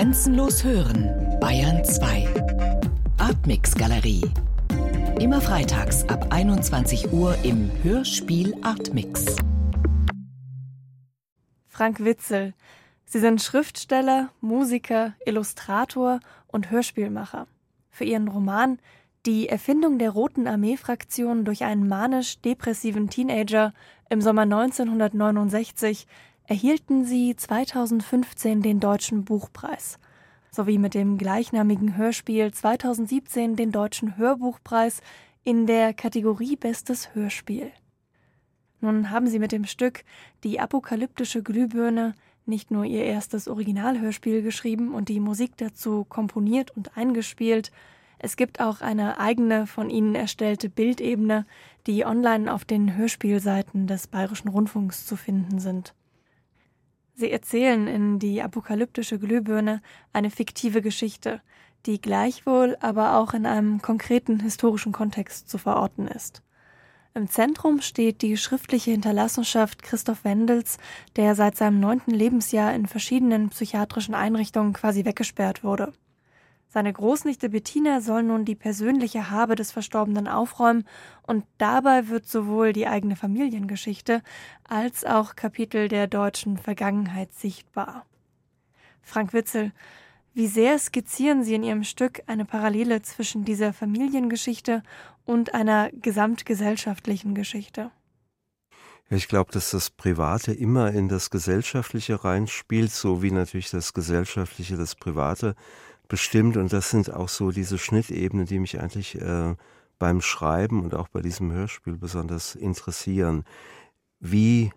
Grenzenlos hören, Bayern 2. Artmix Galerie. Immer freitags ab 21 Uhr im Hörspiel Artmix. Frank Witzel. Sie sind Schriftsteller, Musiker, Illustrator und Hörspielmacher. Für ihren Roman Die Erfindung der Roten Armee-Fraktion durch einen manisch-depressiven Teenager im Sommer 1969 erhielten sie 2015 den Deutschen Buchpreis sowie mit dem gleichnamigen Hörspiel 2017 den Deutschen Hörbuchpreis in der Kategorie Bestes Hörspiel. Nun haben sie mit dem Stück Die apokalyptische Glühbirne nicht nur ihr erstes Originalhörspiel geschrieben und die Musik dazu komponiert und eingespielt, es gibt auch eine eigene von ihnen erstellte Bildebene, die online auf den Hörspielseiten des Bayerischen Rundfunks zu finden sind. Sie erzählen in die apokalyptische Glühbirne eine fiktive Geschichte, die gleichwohl aber auch in einem konkreten historischen Kontext zu verorten ist. Im Zentrum steht die schriftliche Hinterlassenschaft Christoph Wendels, der seit seinem neunten Lebensjahr in verschiedenen psychiatrischen Einrichtungen quasi weggesperrt wurde. Seine Großnichte Bettina soll nun die persönliche Habe des Verstorbenen aufräumen und dabei wird sowohl die eigene Familiengeschichte als auch Kapitel der deutschen Vergangenheit sichtbar. Frank Witzel, wie sehr skizzieren Sie in Ihrem Stück eine Parallele zwischen dieser Familiengeschichte und einer gesamtgesellschaftlichen Geschichte? Ich glaube, dass das Private immer in das Gesellschaftliche reinspielt, so wie natürlich das Gesellschaftliche das Private bestimmt. Und das sind auch so diese Schnittebenen, die mich eigentlich äh, beim Schreiben und auch bei diesem Hörspiel besonders interessieren. Wie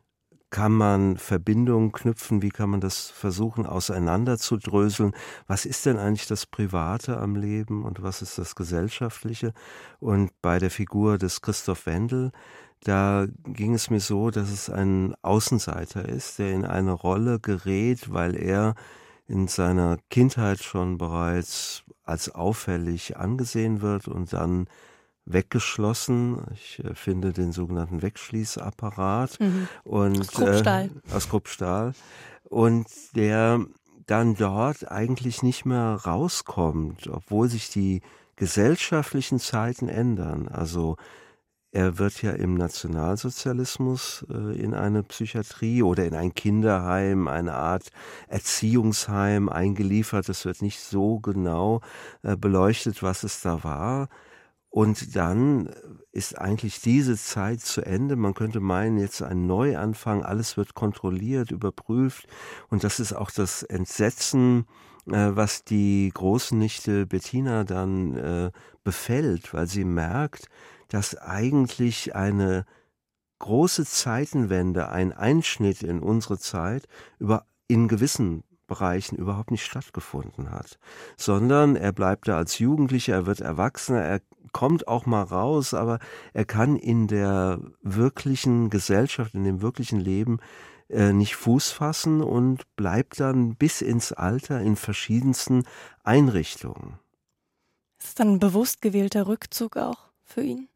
kann man Verbindungen knüpfen? Wie kann man das versuchen auseinanderzudröseln? Was ist denn eigentlich das Private am Leben und was ist das Gesellschaftliche? Und bei der Figur des Christoph Wendel, da ging es mir so, dass es ein Außenseiter ist, der in eine Rolle gerät, weil er in seiner Kindheit schon bereits als auffällig angesehen wird und dann weggeschlossen. Ich äh, finde den sogenannten Wegschließapparat mhm. und aus Kruppstahl. Äh, aus Kruppstahl und der dann dort eigentlich nicht mehr rauskommt, obwohl sich die gesellschaftlichen Zeiten ändern. Also er wird ja im Nationalsozialismus äh, in eine Psychiatrie oder in ein Kinderheim, eine Art Erziehungsheim eingeliefert. Es wird nicht so genau äh, beleuchtet, was es da war. Und dann ist eigentlich diese Zeit zu Ende. Man könnte meinen, jetzt ein Neuanfang, alles wird kontrolliert, überprüft. Und das ist auch das Entsetzen, äh, was die Großnichte Bettina dann äh, befällt, weil sie merkt, dass eigentlich eine große Zeitenwende, ein Einschnitt in unsere Zeit über in gewissen Bereichen überhaupt nicht stattgefunden hat, sondern er bleibt da als Jugendlicher, er wird Erwachsener, er kommt auch mal raus, aber er kann in der wirklichen Gesellschaft, in dem wirklichen Leben äh, nicht Fuß fassen und bleibt dann bis ins Alter in verschiedensten Einrichtungen. Ist dann ein bewusst gewählter Rückzug auch für ihn?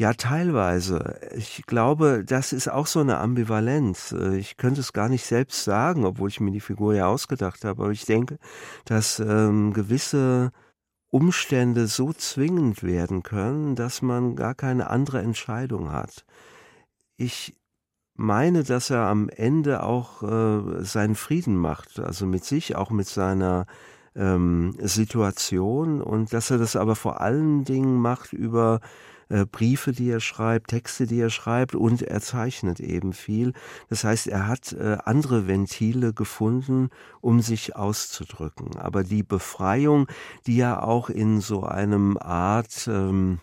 Ja, teilweise. Ich glaube, das ist auch so eine Ambivalenz. Äh, ich könnte es gar nicht selbst sagen, obwohl ich mir die Figur ja ausgedacht habe. Aber ich denke, dass ähm, gewisse Umstände so zwingend werden können, dass man gar keine andere Entscheidung hat. Ich meine, dass er am Ende auch äh, seinen Frieden macht, also mit sich, auch mit seiner ähm, Situation und dass er das aber vor allen Dingen macht über äh, Briefe, die er schreibt, Texte, die er schreibt und er zeichnet eben viel. Das heißt, er hat äh, andere Ventile gefunden, um sich auszudrücken. Aber die Befreiung, die ja auch in so einem Art, ähm,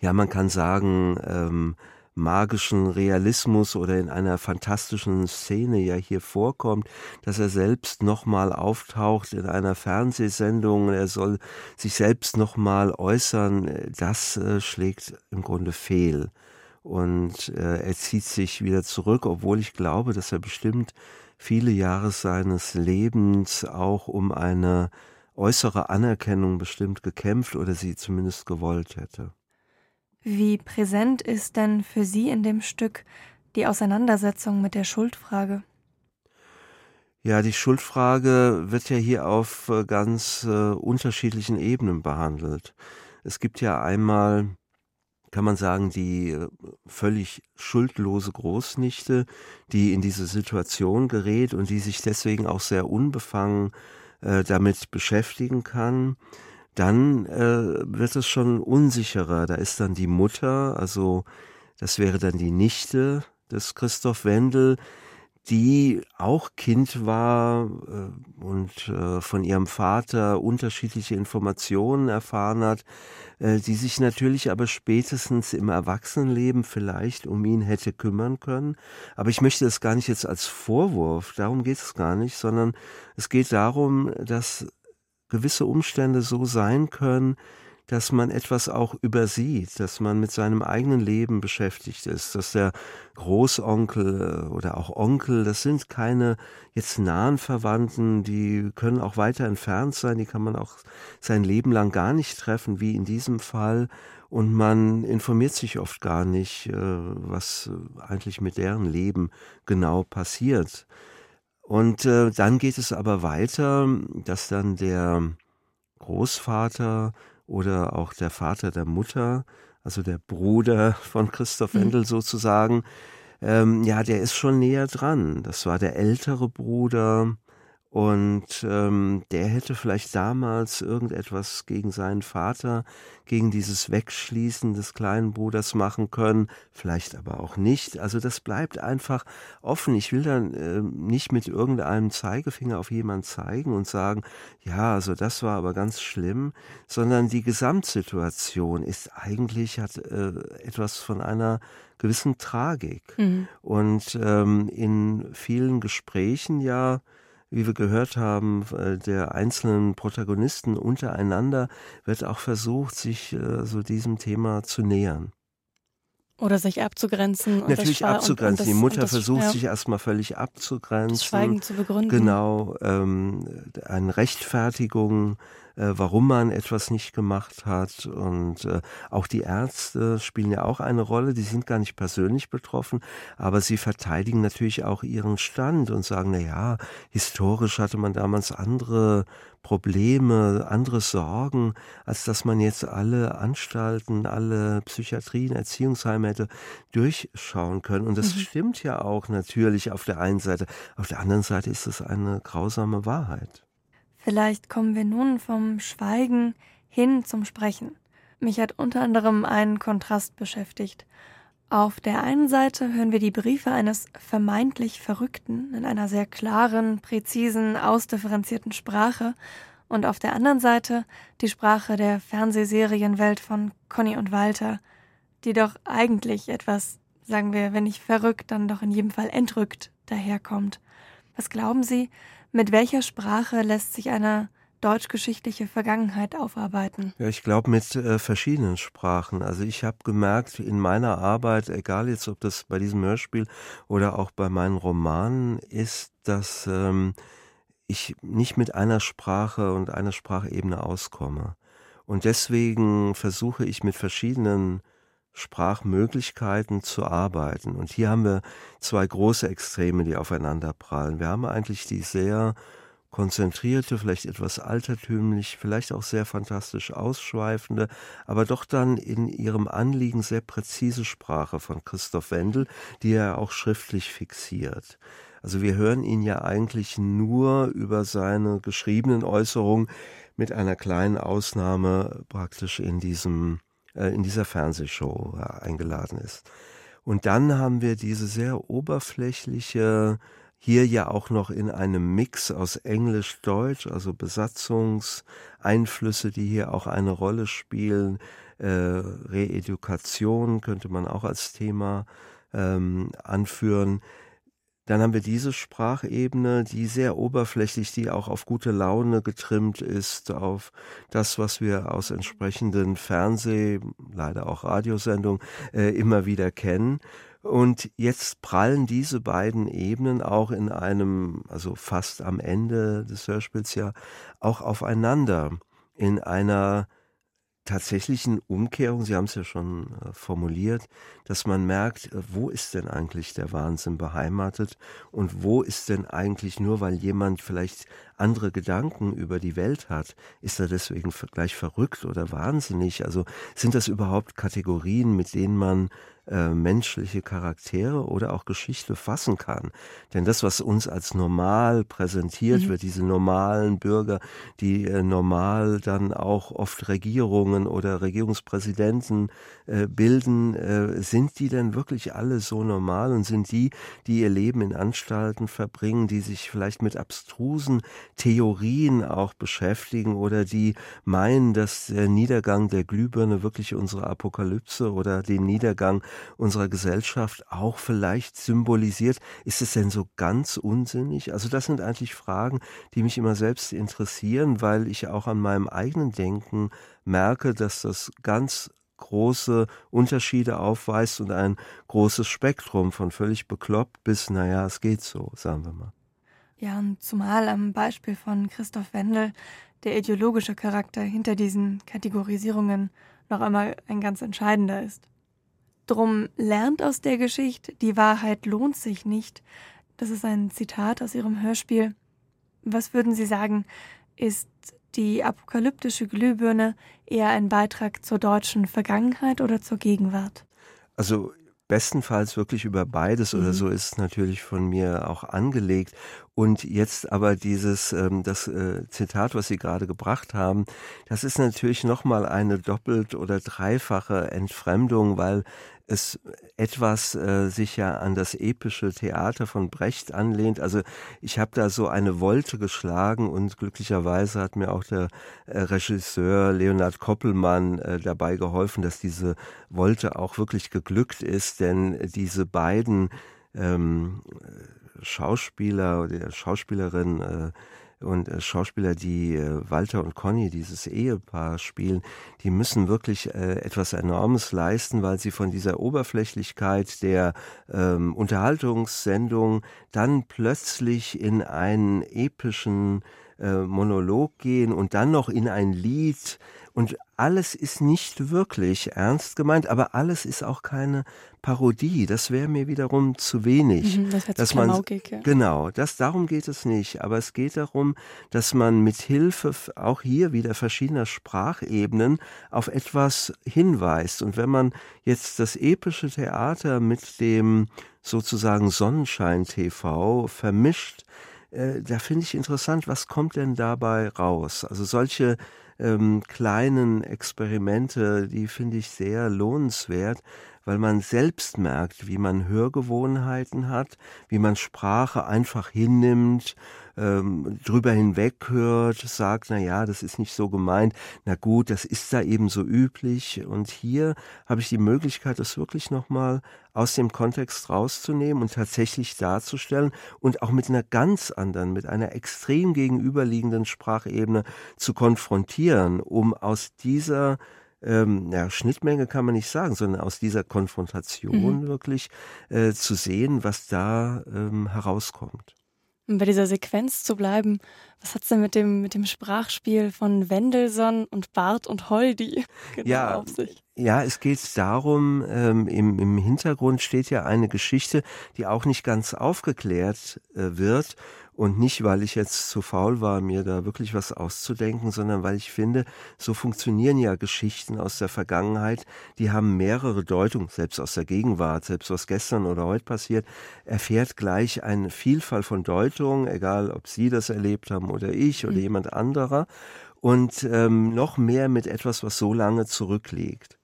ja, man kann sagen, ähm, magischen Realismus oder in einer fantastischen Szene ja hier vorkommt, dass er selbst nochmal auftaucht in einer Fernsehsendung, er soll sich selbst nochmal äußern, das äh, schlägt im Grunde fehl. Und äh, er zieht sich wieder zurück, obwohl ich glaube, dass er bestimmt viele Jahre seines Lebens auch um eine äußere Anerkennung bestimmt gekämpft oder sie zumindest gewollt hätte. Wie präsent ist denn für Sie in dem Stück die Auseinandersetzung mit der Schuldfrage? Ja, die Schuldfrage wird ja hier auf äh, ganz äh, unterschiedlichen Ebenen behandelt. Es gibt ja einmal, kann man sagen, die äh, völlig schuldlose Großnichte, die in diese Situation gerät und die sich deswegen auch sehr unbefangen äh, damit beschäftigen kann. Dann äh, wird es schon unsicherer. Da ist dann die Mutter, also das wäre dann die Nichte des Christoph Wendel, die auch Kind war äh, und äh, von ihrem Vater unterschiedliche Informationen erfahren hat, äh, die sich natürlich aber spätestens im Erwachsenenleben vielleicht um ihn hätte kümmern können. Aber ich möchte das gar nicht jetzt als Vorwurf, darum geht es gar nicht, sondern es geht darum, dass gewisse Umstände so sein können, dass man etwas auch übersieht, dass man mit seinem eigenen Leben beschäftigt ist, dass der Großonkel oder auch Onkel, das sind keine jetzt nahen Verwandten, die können auch weiter entfernt sein, die kann man auch sein Leben lang gar nicht treffen, wie in diesem Fall. Und man informiert sich oft gar nicht, äh, was eigentlich mit deren Leben genau passiert. Und äh, dann geht es aber weiter, dass dann der Großvater oder auch der Vater der Mutter, also der Bruder von Christoph Wendel mhm. sozusagen, ähm, ja, der ist schon näher dran. Das war der ältere Bruder, und ähm, der hätte vielleicht damals irgendetwas gegen seinen Vater, gegen dieses Wegschließen des kleinen Bruders machen können, vielleicht aber auch nicht. Also das bleibt einfach offen. Ich will dann äh, nicht mit irgendeinem Zeigefinger auf jemanden zeigen und sagen, ja, also das war aber ganz schlimm, sondern die Gesamtsituation ist eigentlich, hat äh, etwas von einer gewissen Tragik. Mhm. Und ähm, in vielen Gesprächen ja, wie wir gehört haben, äh, der einzelnen Protagonisten untereinander wird auch versucht, sich äh, so diesem Thema zu nähern. Oder sich abzugrenzen. Und Natürlich abzugrenzen. Und, und das, Die Mutter das, versucht ja, sich erstmal völlig abzugrenzen. Das Schweigen zu begründen. Genau. Ähm, eine Rechtfertigung äh, warum man etwas nicht gemacht hat. Und äh, auch die Ärzte spielen ja auch eine Rolle. Die sind gar nicht persönlich betroffen, aber sie verteidigen natürlich auch ihren Stand und sagen, na ja, historisch hatte man damals andere Probleme, andere Sorgen, als dass man jetzt alle Anstalten, alle Psychiatrien, Erziehungsheime hätte durchschauen können. Und das mhm. stimmt ja auch natürlich auf der einen Seite. Auf der anderen Seite ist es eine grausame Wahrheit. Vielleicht kommen wir nun vom Schweigen hin zum Sprechen. Mich hat unter anderem ein Kontrast beschäftigt. Auf der einen Seite hören wir die Briefe eines vermeintlich Verrückten in einer sehr klaren, präzisen, ausdifferenzierten Sprache und auf der anderen Seite die Sprache der Fernsehserienwelt von Conny und Walter, die doch eigentlich etwas, sagen wir, wenn nicht verrückt, dann doch in jedem Fall entrückt daherkommt. Was glauben Sie, mit welcher Sprache lässt sich eine deutschgeschichtliche Vergangenheit aufarbeiten? Ja, ich glaube mit äh, verschiedenen Sprachen. Also ich habe gemerkt in meiner Arbeit, egal jetzt ob das bei diesem Hörspiel oder auch bei meinen Romanen ist, dass ähm, ich nicht mit einer Sprache und einer Sprachebene auskomme. Und deswegen versuche ich mit verschiedenen Sprachmöglichkeiten zu arbeiten. Und hier haben wir zwei große Extreme, die aufeinander prallen. Wir haben eigentlich die sehr konzentrierte, vielleicht etwas altertümlich, vielleicht auch sehr fantastisch ausschweifende, aber doch dann in ihrem Anliegen sehr präzise Sprache von Christoph Wendel, die er auch schriftlich fixiert. Also wir hören ihn ja eigentlich nur über seine geschriebenen Äußerungen mit einer kleinen Ausnahme praktisch in diesem äh, in dieser Fernsehshow äh, eingeladen ist. Und dann haben wir diese sehr oberflächliche, hier ja auch noch in einem Mix aus Englisch-Deutsch, also Besatzungseinflüsse, die hier auch eine Rolle spielen. Äh, Reedukation könnte man auch als Thema ähm, anführen. Dann haben wir diese Sprachebene, die sehr oberflächlich, die auch auf gute Laune getrimmt ist, auf das, was wir aus entsprechenden Fernseh-, leider auch Radiosendungen äh, immer wieder kennen. Und jetzt prallen diese beiden Ebenen auch in einem, also fast am Ende des Hörspiels ja, auch aufeinander in einer tatsächlichen Umkehrung, Sie haben es ja schon äh, formuliert, dass man merkt, äh, wo ist denn eigentlich der Wahnsinn beheimatet und wo ist denn eigentlich nur, weil jemand vielleicht andere Gedanken über die Welt hat, ist er deswegen gleich verrückt oder wahnsinnig? Also sind das überhaupt Kategorien, mit denen man äh, menschliche Charaktere oder auch Geschichte fassen kann. Denn das, was uns als normal präsentiert mhm. wird, diese normalen Bürger, die äh, normal dann auch oft Regierungen oder Regierungspräsidenten äh, bilden, äh, sind die denn wirklich alle so normal und sind die, die ihr Leben in Anstalten verbringen, die sich vielleicht mit abstrusen Theorien auch beschäftigen oder die meinen, dass der Niedergang der Glühbirne wirklich unsere Apokalypse oder den Niedergang unserer Gesellschaft auch vielleicht symbolisiert. Ist es denn so ganz unsinnig? Also das sind eigentlich Fragen, die mich immer selbst interessieren, weil ich auch an meinem eigenen Denken merke, dass das ganz große Unterschiede aufweist und ein großes Spektrum von völlig bekloppt bis, naja, es geht so, sagen wir mal. Ja, und zumal am Beispiel von Christoph Wendel der ideologische Charakter hinter diesen Kategorisierungen noch einmal ein ganz entscheidender ist. Drum lernt aus der Geschichte, die Wahrheit lohnt sich nicht. Das ist ein Zitat aus Ihrem Hörspiel. Was würden Sie sagen, ist die apokalyptische Glühbirne eher ein Beitrag zur deutschen Vergangenheit oder zur Gegenwart? Also bestenfalls wirklich über beides oder mhm. so ist es natürlich von mir auch angelegt. Und jetzt aber dieses, ähm, das äh, Zitat, was Sie gerade gebracht haben, das ist natürlich nochmal eine doppelt oder dreifache Entfremdung, weil es etwas äh, sich ja an das epische Theater von Brecht anlehnt. Also ich habe da so eine Wolte geschlagen und glücklicherweise hat mir auch der äh, Regisseur Leonard Koppelmann äh, dabei geholfen, dass diese Wolte auch wirklich geglückt ist, denn diese beiden ähm, Schauspieler oder Schauspielerin äh, und äh, Schauspieler, die äh, Walter und Conny, dieses Ehepaar spielen, die müssen wirklich äh, etwas Enormes leisten, weil sie von dieser Oberflächlichkeit der ähm, Unterhaltungssendung dann plötzlich in einen epischen äh, Monolog gehen und dann noch in ein Lied. Und alles ist nicht wirklich ernst gemeint, aber alles ist auch keine Parodie. Das wäre mir wiederum zu wenig. Mhm, das dass man ja. genau, das darum geht es nicht. Aber es geht darum, dass man mit Hilfe auch hier wieder verschiedener Sprachebenen auf etwas hinweist. Und wenn man jetzt das epische Theater mit dem sozusagen Sonnenschein TV vermischt, äh, da finde ich interessant, was kommt denn dabei raus? Also solche ähm, kleinen Experimente, die finde ich sehr lohnenswert, weil man selbst merkt, wie man Hörgewohnheiten hat, wie man Sprache einfach hinnimmt, ähm, drüber hinweg hört, sagt, na ja, das ist nicht so gemeint, na gut, das ist da eben so üblich. Und hier habe ich die Möglichkeit, das wirklich nochmal aus dem Kontext rauszunehmen und tatsächlich darzustellen und auch mit einer ganz anderen, mit einer extrem gegenüberliegenden Sprachebene zu konfrontieren, um aus dieser ähm, ja, Schnittmenge kann man nicht sagen, sondern aus dieser Konfrontation mhm. wirklich äh, zu sehen, was da ähm, herauskommt. Um bei dieser Sequenz zu bleiben, was hat es denn mit dem, mit dem Sprachspiel von Wendelson und Bart und Holdi genau ja, auf sich? Ja, es geht darum, ähm, im, im Hintergrund steht ja eine Geschichte, die auch nicht ganz aufgeklärt äh, wird und nicht, weil ich jetzt zu faul war, mir da wirklich was auszudenken, sondern weil ich finde, so funktionieren ja Geschichten aus der Vergangenheit. Die haben mehrere Deutungen, selbst aus der Gegenwart, selbst was gestern oder heute passiert, erfährt gleich eine Vielfalt von Deutungen, egal ob Sie das erlebt haben oder ich oder mhm. jemand anderer. Und ähm, noch mehr mit etwas, was so lange zurückliegt.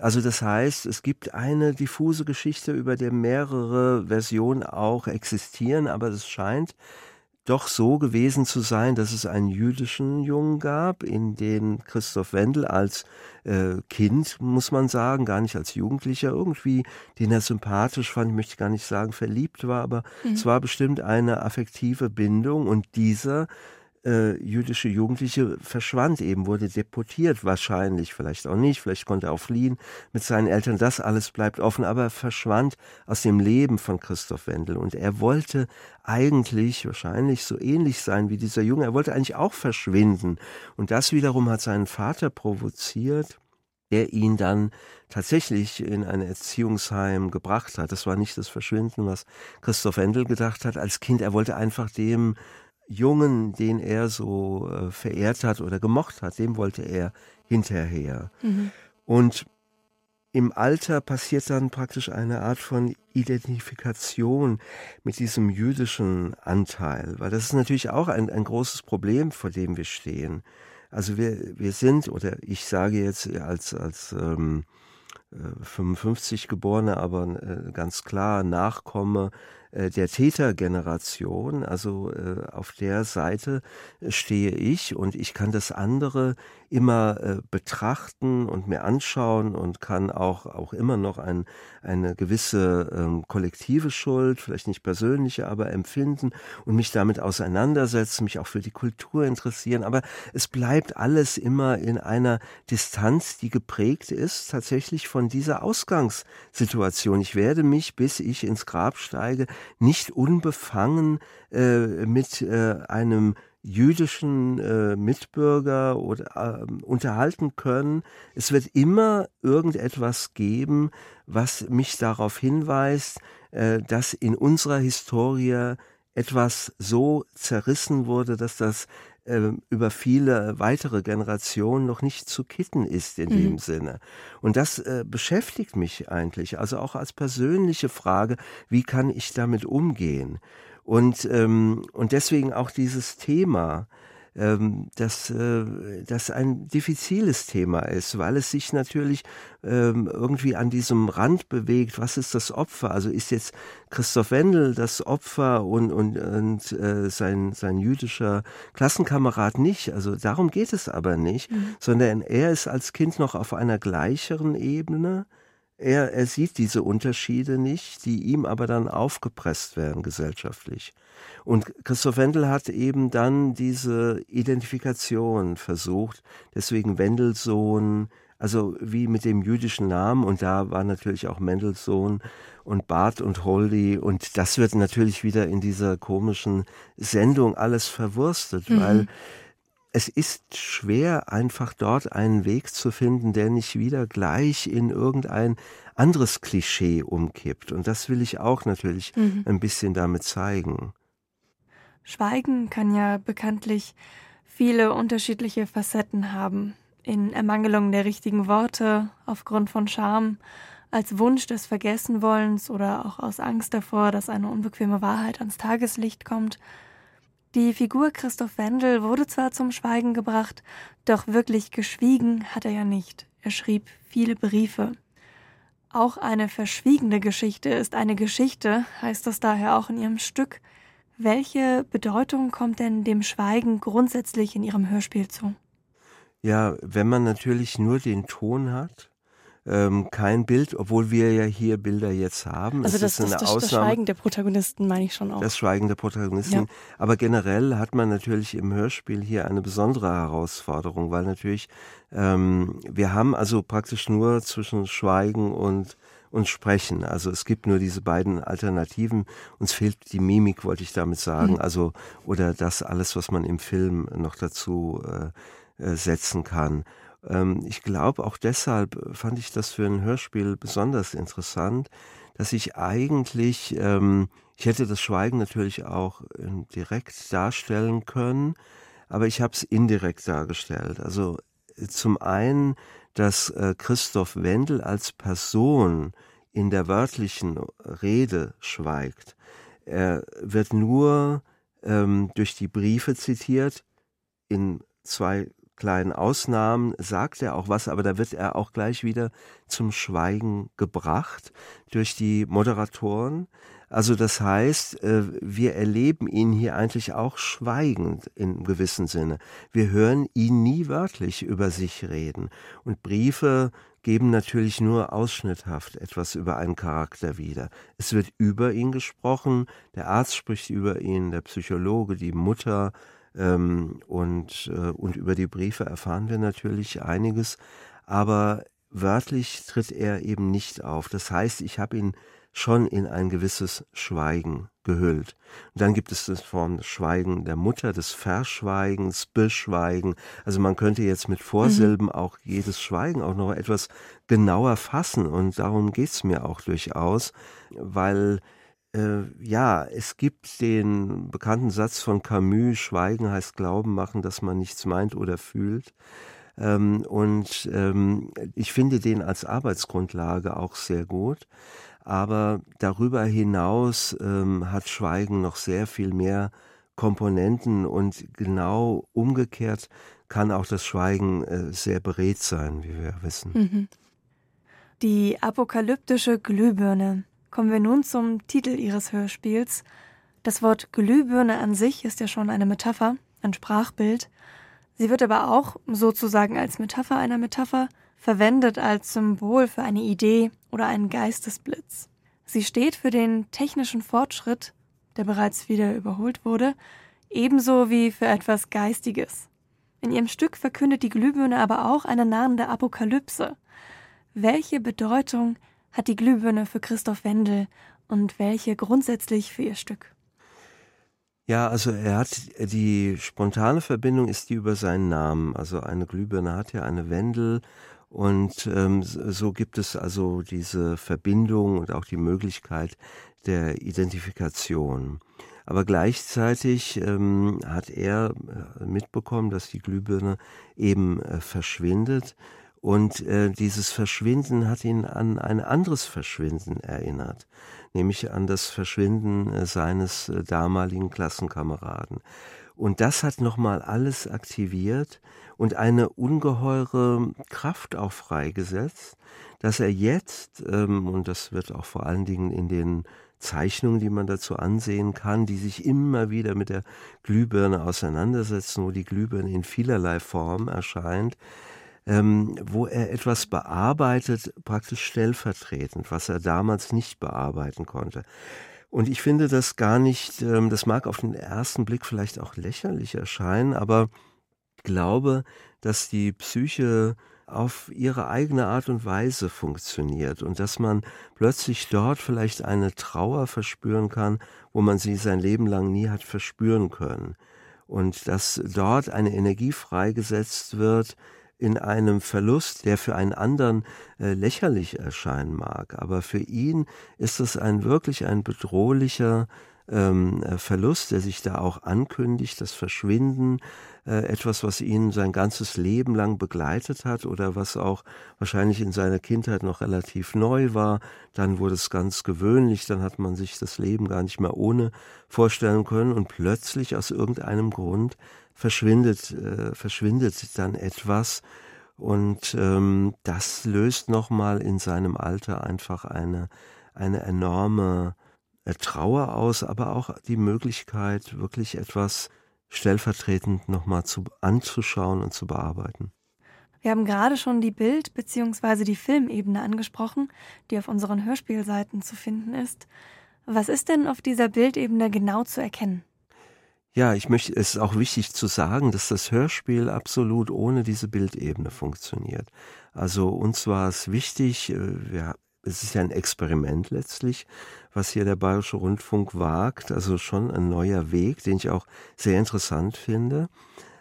Also das heißt, es gibt eine diffuse Geschichte, über der mehrere Versionen auch existieren, aber es scheint doch so gewesen zu sein, dass es einen jüdischen Jungen gab, in den Christoph Wendel als äh, Kind, muss man sagen, gar nicht als Jugendlicher, irgendwie, den er sympathisch fand, ich möchte gar nicht sagen verliebt war, aber mhm. es war bestimmt eine affektive Bindung und dieser äh, jüdische Jugendliche verschwand eben, wurde deportiert wahrscheinlich, vielleicht auch nicht, vielleicht konnte er auch fliehen mit seinen Eltern, das alles bleibt offen, aber er verschwand aus dem Leben von Christoph Wendel und er wollte eigentlich wahrscheinlich so ähnlich sein wie dieser Junge, er wollte eigentlich auch verschwinden und das wiederum hat seinen Vater provoziert, der ihn dann tatsächlich in ein Erziehungsheim gebracht hat. Das war nicht das Verschwinden, was Christoph Wendel gedacht hat als Kind. Er wollte einfach dem Jungen, den er so äh, verehrt hat oder gemocht hat, dem wollte er hinterher. Mhm. Und im Alter passiert dann praktisch eine Art von Identifikation mit diesem jüdischen Anteil, weil das ist natürlich auch ein, ein großes Problem, vor dem wir stehen. Also wir, wir sind, oder ich sage jetzt als, als ähm, 55 äh, Geborene, aber äh, ganz klar Nachkomme der Tätergeneration. Also äh, auf der Seite stehe ich und ich kann das andere immer äh, betrachten und mir anschauen und kann auch, auch immer noch ein, eine gewisse ähm, kollektive Schuld, vielleicht nicht persönliche, aber empfinden und mich damit auseinandersetzen, mich auch für die Kultur interessieren. Aber es bleibt alles immer in einer Distanz, die geprägt ist tatsächlich von dieser Ausgangssituation. Ich werde mich, bis ich ins Grab steige, nicht unbefangen äh, mit äh, einem jüdischen äh, Mitbürger oder äh, unterhalten können. Es wird immer irgendetwas geben, was mich darauf hinweist, äh, dass in unserer Historie etwas so zerrissen wurde, dass das äh, über viele weitere Generationen noch nicht zu kitten ist in mhm. dem Sinne. Und das äh, beschäftigt mich eigentlich, also auch als persönliche Frage, wie kann ich damit umgehen? Und, ähm, und deswegen auch dieses Thema, ähm, dass äh, das ein diffiziles Thema ist, weil es sich natürlich ähm, irgendwie an diesem Rand bewegt. Was ist das Opfer? Also ist jetzt Christoph Wendel das Opfer und, und, und äh, sein, sein jüdischer Klassenkamerad nicht? Also darum geht es aber nicht, mhm. sondern er ist als Kind noch auf einer gleicheren Ebene er, er sieht diese Unterschiede nicht, die ihm aber dann aufgepresst werden gesellschaftlich. Und Christoph Wendel hat eben dann diese Identifikation versucht, deswegen Wendelsohn, also wie mit dem jüdischen Namen und da war natürlich auch Mendelssohn und Bart und Holdy und das wird natürlich wieder in dieser komischen Sendung alles verwurstet, mhm. weil es ist schwer, einfach dort einen Weg zu finden, der nicht wieder gleich in irgendein anderes Klischee umkippt. Und das will ich auch natürlich mhm. ein bisschen damit zeigen. Schweigen kann ja bekanntlich viele unterschiedliche Facetten haben. In Ermangelung der richtigen Worte, aufgrund von Scham, als Wunsch des Vergessenwollens oder auch aus Angst davor, dass eine unbequeme Wahrheit ans Tageslicht kommt – die Figur Christoph Wendel wurde zwar zum Schweigen gebracht, doch wirklich geschwiegen hat er ja nicht. Er schrieb viele Briefe. Auch eine verschwiegene Geschichte ist eine Geschichte, heißt das daher auch in Ihrem Stück. Welche Bedeutung kommt denn dem Schweigen grundsätzlich in Ihrem Hörspiel zu? Ja, wenn man natürlich nur den Ton hat, ähm, kein Bild, obwohl wir ja hier Bilder jetzt haben. Also das, ist das, das, das, Schweigen der Protagonisten meine ich schon auch. Das Schweigen der Protagonisten. Ja. Aber generell hat man natürlich im Hörspiel hier eine besondere Herausforderung, weil natürlich ähm, wir haben also praktisch nur zwischen Schweigen und und sprechen. Also es gibt nur diese beiden Alternativen. Uns fehlt die Mimik, wollte ich damit sagen. Mhm. Also oder das alles, was man im Film noch dazu äh, äh setzen kann. Ähm, ich glaube, auch deshalb fand ich das für ein Hörspiel besonders interessant, dass ich eigentlich, ähm, ich hätte das Schweigen natürlich auch ähm, direkt darstellen können, aber ich habe es indirekt dargestellt. Also äh, zum einen, dass äh, Christoph Wendel als Person in der wörtlichen Rede schweigt. Er wird nur durch die Briefe zitiert, in zwei kleinen Ausnahmen sagt er auch was, aber da wird er auch gleich wieder zum Schweigen gebracht durch die Moderatoren. Also das heißt, äh, wir erleben ihn hier eigentlich auch schweigend in gewissem Sinne. Wir hören ihn nie wörtlich über sich reden. Und Briefe geben natürlich nur ausschnitthaft etwas über einen Charakter wieder. Es wird über ihn gesprochen, der Arzt spricht über ihn, der Psychologe, die Mutter, Ähm, und, äh, und über die Briefe erfahren wir natürlich einiges, aber wörtlich tritt er eben nicht auf. Das heißt, ich habe ihn schon in ein gewisses Schweigen gehüllt. Und dann gibt es das Form des Schweigen der Mutter, des Verschweigens, Beschweigen. Also man könnte jetzt mit Vorsilben mhm. auch jedes Schweigen auch noch etwas genauer fassen. Und darum geht's mir auch durchaus, weil äh, ja, es gibt den bekannten Satz von Camus, Schweigen heißt Glauben machen, dass man nichts meint oder fühlt. Ähm, und ähm, ich finde den als Arbeitsgrundlage auch sehr gut. Aber darüber hinaus ähm, hat Schweigen noch sehr viel mehr Komponenten und genau umgekehrt kann auch das Schweigen äh, sehr beredt sein, wie wir wissen. Mhm. Die apokalyptische Glühbirne. Kommen wir nun zum Titel Ihres Hörspiels. Das Wort Glühbirne an sich ist ja schon eine Metapher, ein Sprachbild. Sie wird aber auch sozusagen als Metapher einer Metapher verwendet als Symbol für eine Idee oder einen Geistesblitz. Sie steht für den technischen Fortschritt, der bereits wieder überholt wurde, ebenso wie für etwas Geistiges. In ihrem Stück verkündet die Glühbirne aber auch eine nahende Apokalypse. Welche Bedeutung hat die Glühbirne für Christoph Wendel und welche grundsätzlich für ihr Stück? Ja, also er hat die spontane Verbindung ist die über seinen Namen. Also eine Glühbirne hat ja eine Wendel und ähm, so gibt es also diese Verbindung und auch die Möglichkeit der Identifikation. Aber gleichzeitig ähm, hat er äh, mitbekommen, dass die Glühbirne eben äh, verschwindet. Und äh, dieses Verschwinden hat ihn an ein anderes Verschwinden erinnert, nämlich an das Verschwinden äh, seines äh, damaligen Klassenkameraden. Und das hat nochmal alles aktiviert und eine ungeheure Kraft auch freigesetzt, dass er jetzt, ähm, und das wird auch vor allen Dingen in den Zeichnungen, die man dazu ansehen kann, die sich immer wieder mit der Glühbirne auseinandersetzen, wo die Glühbirne in vielerlei Form erscheint, ähm, wo er etwas bearbeitet, praktisch stellvertretend, was er damals nicht bearbeiten konnte. Und ich finde das gar nicht, ähm, das mag auf den ersten Blick vielleicht auch lächerlich erscheinen, aber ich glaube, dass die Psyche auf ihre eigene Art und Weise funktioniert und dass man plötzlich dort vielleicht eine Trauer verspüren kann, wo man sie sein Leben lang nie hat verspüren können. Und dass dort eine Energie freigesetzt wird, in einem Verlust, der für einen anderen äh, lächerlich erscheinen mag. Aber für ihn ist es ein wirklich ein bedrohlicher ähm, äh, Verlust, der sich da auch ankündigt, das Verschwinden, äh, etwas, was ihn sein ganzes Leben lang begleitet hat oder was auch wahrscheinlich in seiner Kindheit noch relativ neu war. Dann wurde es ganz gewöhnlich, dann hat man sich das Leben gar nicht mehr ohne vorstellen können und plötzlich aus irgendeinem Grund verschwindet, äh, verschwindet dann etwas und ähm, das löst nochmal in seinem Alter einfach eine, eine enorme Trauer aus, aber auch die Möglichkeit, wirklich etwas stellvertretend nochmal zu, anzuschauen und zu bearbeiten. Wir haben gerade schon die Bild- bzw. die Filmebene angesprochen, die auf unseren Hörspielseiten zu finden ist. Was ist denn auf dieser Bildebene genau zu erkennen? Ja, ich möchte, es ist auch wichtig zu sagen, dass das Hörspiel absolut ohne diese Bildebene funktioniert. Also uns war es wichtig, äh, wir, es ist ja ein Experiment letztlich, was hier der Bayerische Rundfunk wagt, also schon ein neuer Weg, den ich auch sehr interessant finde.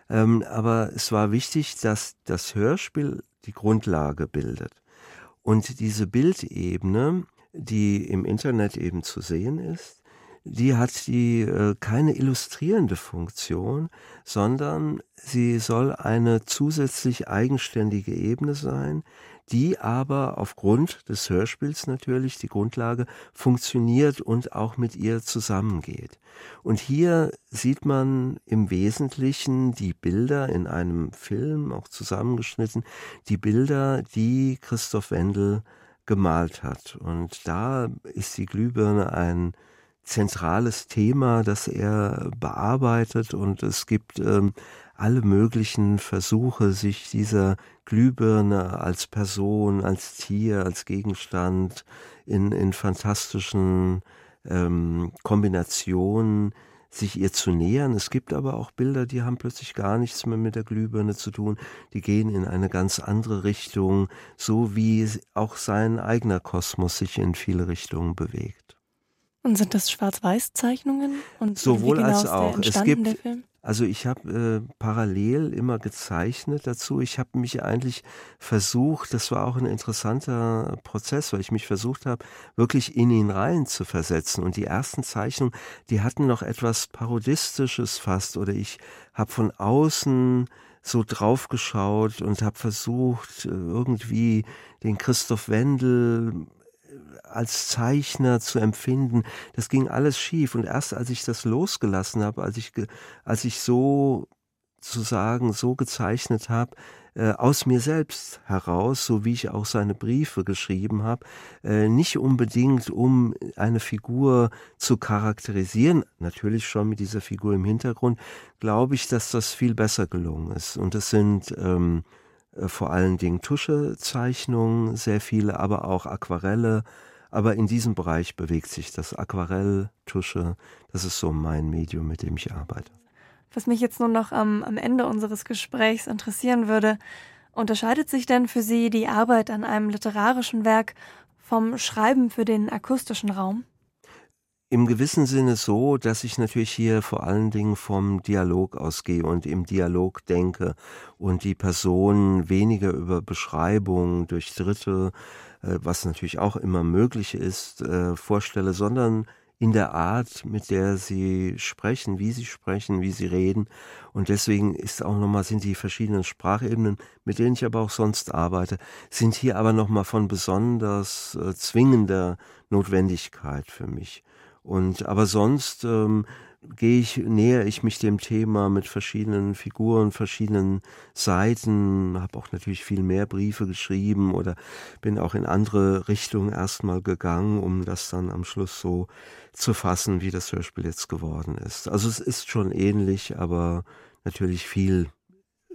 Ähm, aber es war wichtig, dass das Hörspiel die Grundlage bildet. Und diese Bildebene, die im Internet eben zu sehen ist, die hat die äh, keine illustrierende Funktion, sondern sie soll eine zusätzlich eigenständige Ebene sein, die aber aufgrund des Hörspiels natürlich die Grundlage funktioniert und auch mit ihr zusammengeht. Und hier sieht man im Wesentlichen die Bilder in einem Film, auch zusammengeschnitten, die Bilder, die Christoph Wendel gemalt hat. Und da ist die Glühbirne ein zentrales Thema, das er bearbeitet und es gibt ähm, alle möglichen Versuche, sich dieser Glühbirne als Person, als Tier, als Gegenstand in, in fantastischen ähm, Kombinationen sich ihr zu nähern. Es gibt aber auch Bilder, die haben plötzlich gar nichts mehr mit der Glühbirne zu tun. Die gehen in eine ganz andere Richtung, so wie auch sein eigener Kosmos sich in viele Richtungen bewegt. Und sind das Schwarz-Weiß-Zeichnungen? Und Sowohl genau als auch. Es gibt, also ich habe äh, parallel immer gezeichnet dazu. Ich habe mich eigentlich versucht, das war auch ein interessanter Prozess, weil ich mich versucht habe, wirklich in ihn rein zu versetzen. Und die ersten Zeichnungen, die hatten noch etwas Parodistisches fast. Oder ich habe von außen so draufgeschaut und habe versucht, äh, irgendwie den Christoph Wendel als Zeichner zu empfinden. Das ging alles schief. Und erst als ich das losgelassen habe, als ich, als ich so zu sagen, so gezeichnet habe, äh, aus mir selbst heraus, so wie ich auch seine Briefe geschrieben habe, äh, nicht unbedingt um eine Figur zu charakterisieren, natürlich schon mit dieser Figur im Hintergrund, glaube ich, dass das viel besser gelungen ist. Und das sind ähm, äh, vor allen Dingen Tuschezeichnungen, sehr viele, aber auch Aquarelle, aber in diesem Bereich bewegt sich das Aquarell, Tusche. Das ist so mein Medium, mit dem ich arbeite. Was mich jetzt nur noch am, am Ende unseres Gesprächs interessieren würde, unterscheidet sich denn für Sie die Arbeit an einem literarischen Werk vom Schreiben für den akustischen Raum? Im gewissen Sinne so, dass ich natürlich hier vor allen Dingen vom Dialog ausgehe und im Dialog denke und die Person weniger über Beschreibungen durch Dritte was natürlich auch immer möglich ist, äh, vorstelle, sondern in der Art, mit der sie sprechen, wie sie sprechen, wie sie reden. Und deswegen ist auch nochmal, sind die verschiedenen Sprachebenen, mit denen ich aber auch sonst arbeite, sind hier aber nochmal von besonders äh, zwingender Notwendigkeit für mich. Und aber sonst ähm, gehe ich, näher ich mich dem Thema mit verschiedenen Figuren, verschiedenen Seiten, habe auch natürlich viel mehr Briefe geschrieben oder bin auch in andere Richtungen erstmal gegangen, um das dann am Schluss so zu fassen, wie das Hörspiel jetzt geworden ist. Also es ist schon ähnlich, aber natürlich viel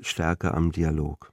stärker am Dialog.